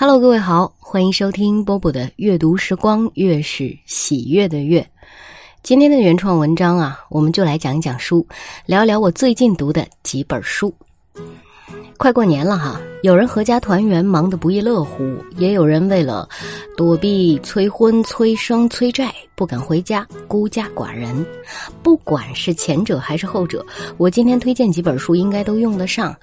Hello，各位好，欢迎收听波波的阅读时光，月是喜悦的月。今天的原创文章啊，我们就来讲一讲书，聊聊我最近读的几本书。快过年了哈，有人阖家团圆忙得不亦乐乎，也有人为了躲避催婚、催生、催债不敢回家，孤家寡人。不管是前者还是后者，我今天推荐几本书应该都用得上，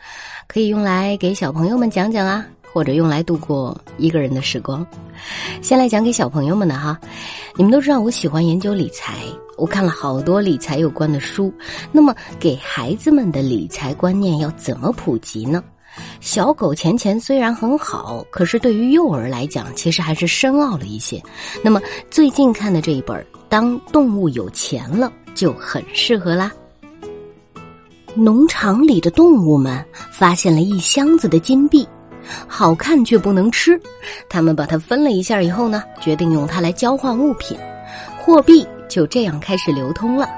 可以用来给小朋友们讲讲啊。或者用来度过一个人的时光。先来讲给小朋友们的哈，你们都知道我喜欢研究理财，我看了好多理财有关的书。那么给孩子们的理财观念要怎么普及呢？小狗钱钱虽然很好，可是对于幼儿来讲，其实还是深奥了一些。那么最近看的这一本《当动物有钱了》就很适合啦。农场里的动物们发现了一箱子的金币。好看却不能吃，他们把它分了一下以后呢，决定用它来交换物品，货币就这样开始流通了。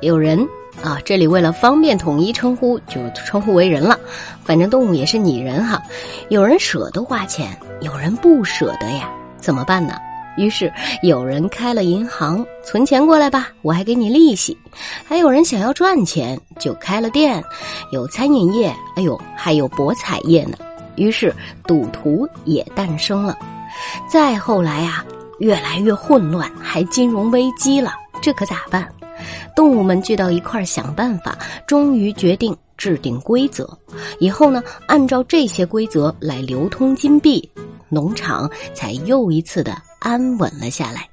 有人啊，这里为了方便统一称呼，就称呼为人了。反正动物也是拟人哈。有人舍得花钱，有人不舍得呀，怎么办呢？于是有人开了银行，存钱过来吧，我还给你利息。还有人想要赚钱，就开了店，有餐饮业，哎呦，还有博彩业呢。于是赌徒也诞生了，再后来啊，越来越混乱，还金融危机了，这可咋办？动物们聚到一块儿想办法，终于决定制定规则，以后呢，按照这些规则来流通金币，农场才又一次的安稳了下来。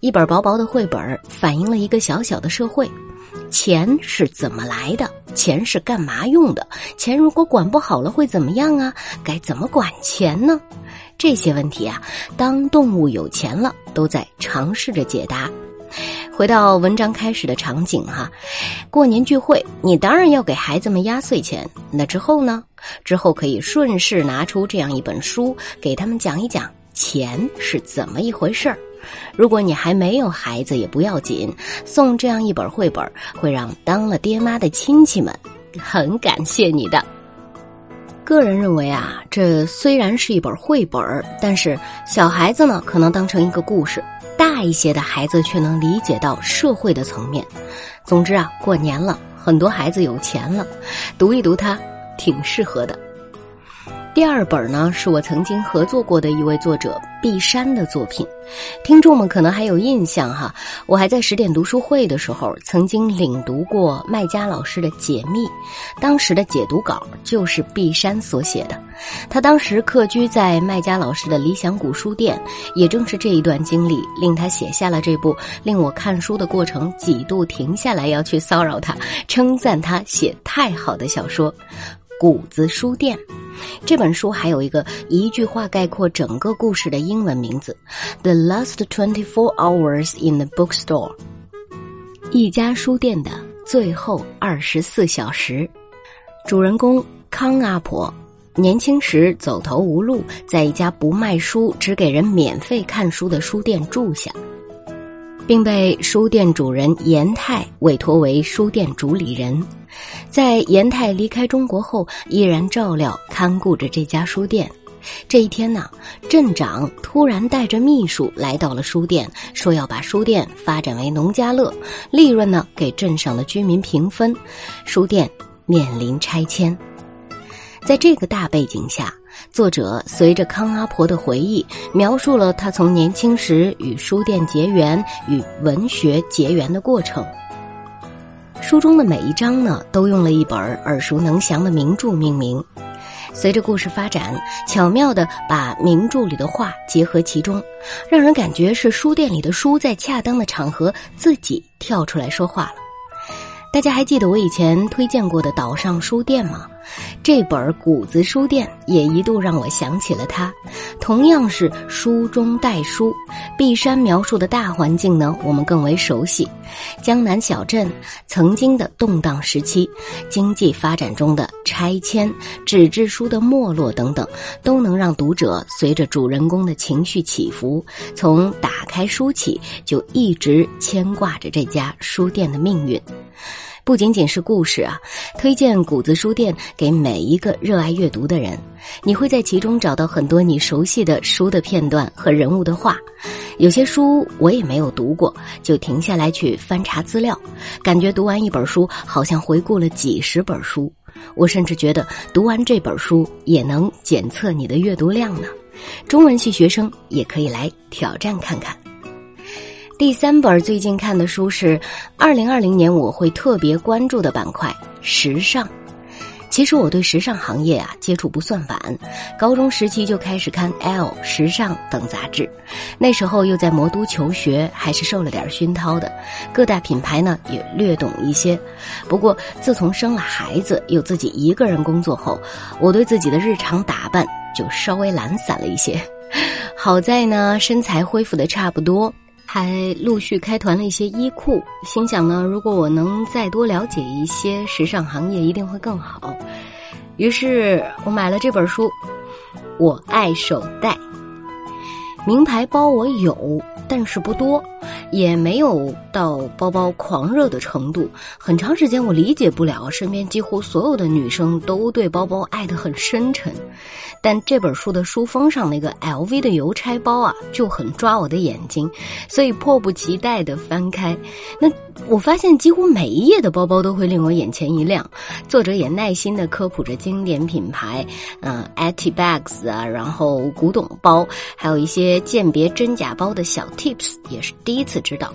一本薄薄的绘本反映了一个小小的社会。钱是怎么来的？钱是干嘛用的？钱如果管不好了会怎么样啊？该怎么管钱呢？这些问题啊，当动物有钱了，都在尝试着解答。回到文章开始的场景哈，过年聚会，你当然要给孩子们压岁钱。那之后呢？之后可以顺势拿出这样一本书，给他们讲一讲钱是怎么一回事儿。如果你还没有孩子也不要紧，送这样一本绘本会让当了爹妈的亲戚们很感谢你的。个人认为啊，这虽然是一本绘本，但是小孩子呢可能当成一个故事，大一些的孩子却能理解到社会的层面。总之啊，过年了，很多孩子有钱了，读一读它挺适合的。第二本呢，是我曾经合作过的一位作者毕山的作品，听众们可能还有印象哈。我还在十点读书会的时候，曾经领读过麦家老师的解密，当时的解读稿就是毕山所写的。他当时客居在麦家老师的理想谷书店，也正是这一段经历，令他写下了这部令我看书的过程几度停下来要去骚扰他，称赞他写太好的小说。谷子书店，这本书还有一个一句话概括整个故事的英文名字：The Last Twenty Four Hours in the Bookstore。一家书店的最后二十四小时。主人公康阿婆年轻时走投无路，在一家不卖书、只给人免费看书的书店住下，并被书店主人严泰委托为书店主理人。在严泰离开中国后，依然照料看顾着这家书店。这一天呢，镇长突然带着秘书来到了书店，说要把书店发展为农家乐，利润呢给镇上的居民平分。书店面临拆迁。在这个大背景下，作者随着康阿婆的回忆，描述了他从年轻时与书店结缘、与文学结缘的过程。书中的每一章呢，都用了一本耳熟能详的名著命名。随着故事发展，巧妙地把名著里的话结合其中，让人感觉是书店里的书在恰当的场合自己跳出来说话了。大家还记得我以前推荐过的岛上书店吗？这本谷子书店也一度让我想起了他。同样是书中带书，碧山描述的大环境呢，我们更为熟悉。江南小镇曾经的动荡时期，经济发展中的拆迁、纸质书的没落等等，都能让读者随着主人公的情绪起伏，从打开书起就一直牵挂着这家书店的命运。不仅仅是故事啊，推荐谷子书店给每一个热爱阅读的人。你会在其中找到很多你熟悉的书的片段和人物的话。有些书我也没有读过，就停下来去翻查资料，感觉读完一本书好像回顾了几十本书。我甚至觉得读完这本书也能检测你的阅读量呢。中文系学生也可以来挑战看看。第三本最近看的书是二零二零年我会特别关注的板块——时尚。其实我对时尚行业啊接触不算晚，高中时期就开始看《L》《时尚》等杂志，那时候又在魔都求学，还是受了点熏陶的，各大品牌呢也略懂一些。不过自从生了孩子，又自己一个人工作后，我对自己的日常打扮就稍微懒散了一些。好在呢，身材恢复的差不多。还陆续开团了一些衣裤，心想呢，如果我能再多了解一些时尚行业，一定会更好。于是我买了这本书，《我爱手袋》，名牌包我有，但是不多。也没有到包包狂热的程度，很长时间我理解不了，身边几乎所有的女生都对包包爱得很深沉，但这本书的书封上那个 LV 的邮差包啊，就很抓我的眼睛，所以迫不及待地翻开。那我发现几乎每一页的包包都会令我眼前一亮，作者也耐心地科普着经典品牌，嗯 a t i bags 啊，然后古董包，还有一些鉴别真假包的小 tips，也是第一次。知道，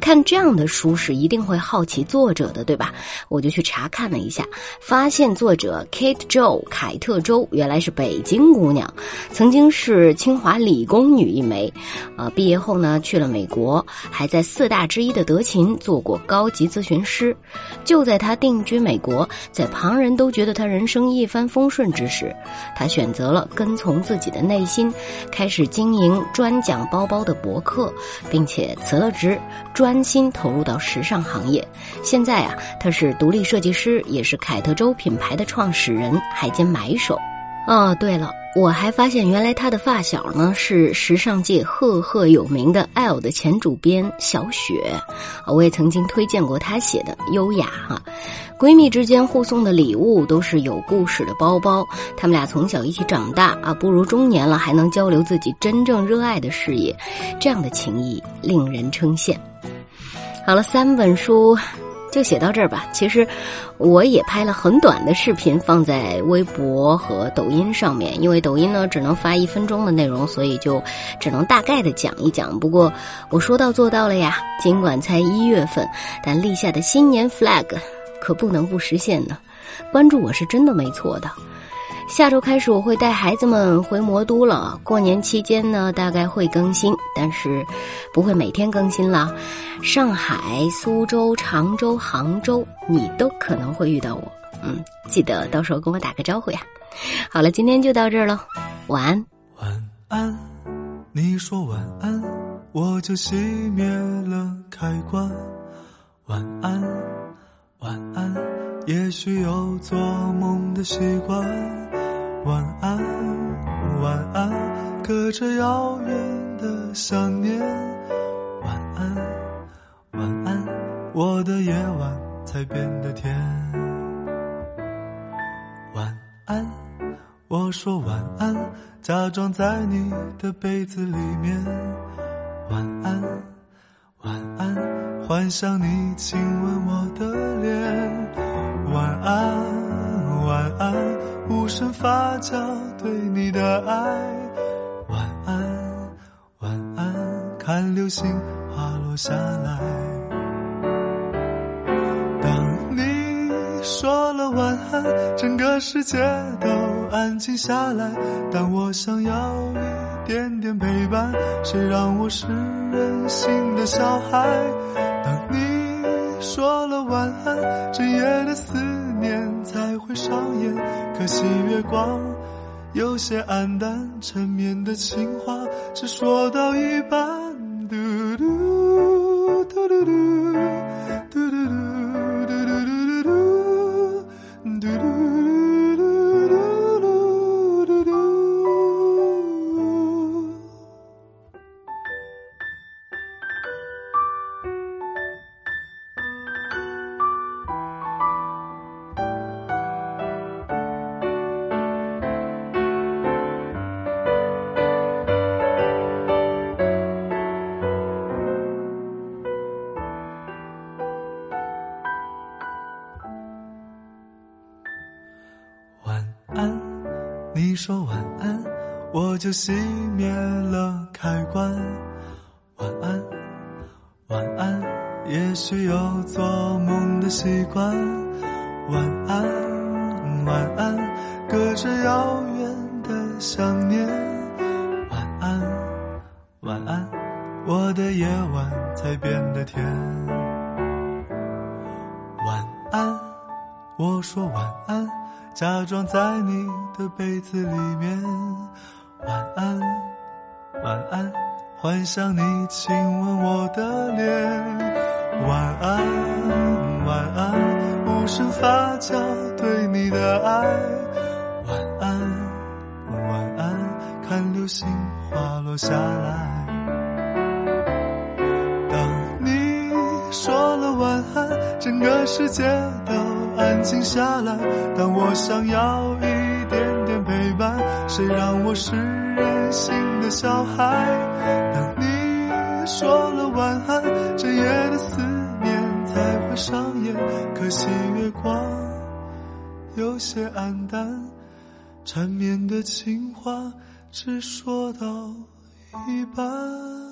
看这样的书是一定会好奇作者的，对吧？我就去查看了一下，发现作者 Kate Jo 凯特周原来是北京姑娘，曾经是清华理工女一枚，呃，毕业后呢去了美国，还在四大之一的德勤做过高级咨询师。就在她定居美国，在旁人都觉得她人生一帆风顺之时，她选择了跟从自己的内心，开始经营专讲包包的博客，并且。辞了职，专心投入到时尚行业。现在啊，他是独立设计师，也是凯特周品牌的创始人，还兼买手。哦，对了，我还发现原来他的发小呢是时尚界赫赫有名的 L 的前主编小雪。我也曾经推荐过他写的《优雅》哈。闺蜜之间互送的礼物都是有故事的包包，他们俩从小一起长大啊，步入中年了还能交流自己真正热爱的事业，这样的情谊令人称羡。好了，三本书就写到这儿吧。其实我也拍了很短的视频放在微博和抖音上面，因为抖音呢只能发一分钟的内容，所以就只能大概的讲一讲。不过我说到做到了呀，尽管才一月份，但立下的新年 flag。可不能不实现呢，关注我是真的没错的。下周开始我会带孩子们回魔都了，过年期间呢大概会更新，但是不会每天更新了。上海、苏州、常州、杭州，你都可能会遇到我。嗯，记得到时候跟我打个招呼呀。好了，今天就到这儿了，晚安。晚安，你说晚安，我就熄灭了开关。晚安。晚安，也许有做梦的习惯。晚安，晚安，隔着遥远的想念。晚安，晚安，我的夜晚才变得甜。晚安，我说晚安，假装在你的被子里面。晚安，晚安，幻想你亲吻我的脸。晚安，晚安，无声发酵对你的爱。晚安，晚安，看流星滑落下来。当你说了晚安，整个世界都安静下来。但我想要一点点陪伴，谁让我是任性的小孩？当你。说了晚安，整夜的思念上演。可惜月光有些暗淡，缠绵的情话只说到一半。嘟嘟嘟嘟嘟。你说晚安，我就熄灭了开关。晚安，晚安，也许有做梦的习惯。晚安，晚安，隔着遥远的想念。晚安，晚安，我的夜晚才变得甜。晚安，我说晚安，假装在你的被子里面。晚安，晚安，幻想你亲吻我的脸。晚安，晚安，无声发酵对你的爱。晚安，晚安，看流星滑落下来。当你说了晚安，整个世界安静下来。当我想要一点点陪伴，谁让我是任性的小孩？当你说了晚安，这夜的思念才会上演。可惜月光有些黯淡，缠绵的情话只说到一半。